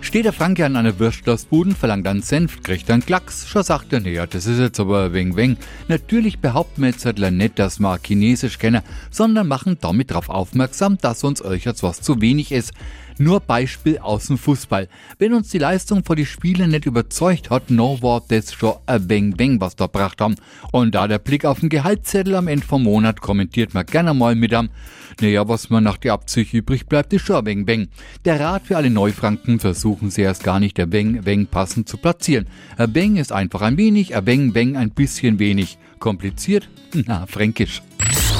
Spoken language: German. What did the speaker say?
Steht der Franke an einer Würstlersbuden, verlangt einen Senf, kriegt einen Klacks. Schon sagt er, naja, das ist jetzt aber weng, weng. Natürlich behaupten wir jetzt halt nicht, dass wir Chinesisch kennen, sondern machen damit darauf aufmerksam, dass uns euch jetzt was zu wenig ist. Nur Beispiel aus dem Fußball. Wenn uns die Leistung vor die Spiele nicht überzeugt hat, no war das schon ein Beng Beng, was da gebracht haben. Und da der Blick auf den Gehaltszettel am Ende vom Monat kommentiert man gerne mal mit am, naja, was man nach der Abzüge übrig bleibt, ist schon ein Beng Beng. Der Rat für alle Neufranken versuchen sie erst gar nicht der Beng Beng passend zu platzieren. Ein Beng ist einfach ein wenig, ein Beng Beng ein bisschen wenig. Kompliziert? Na, fränkisch.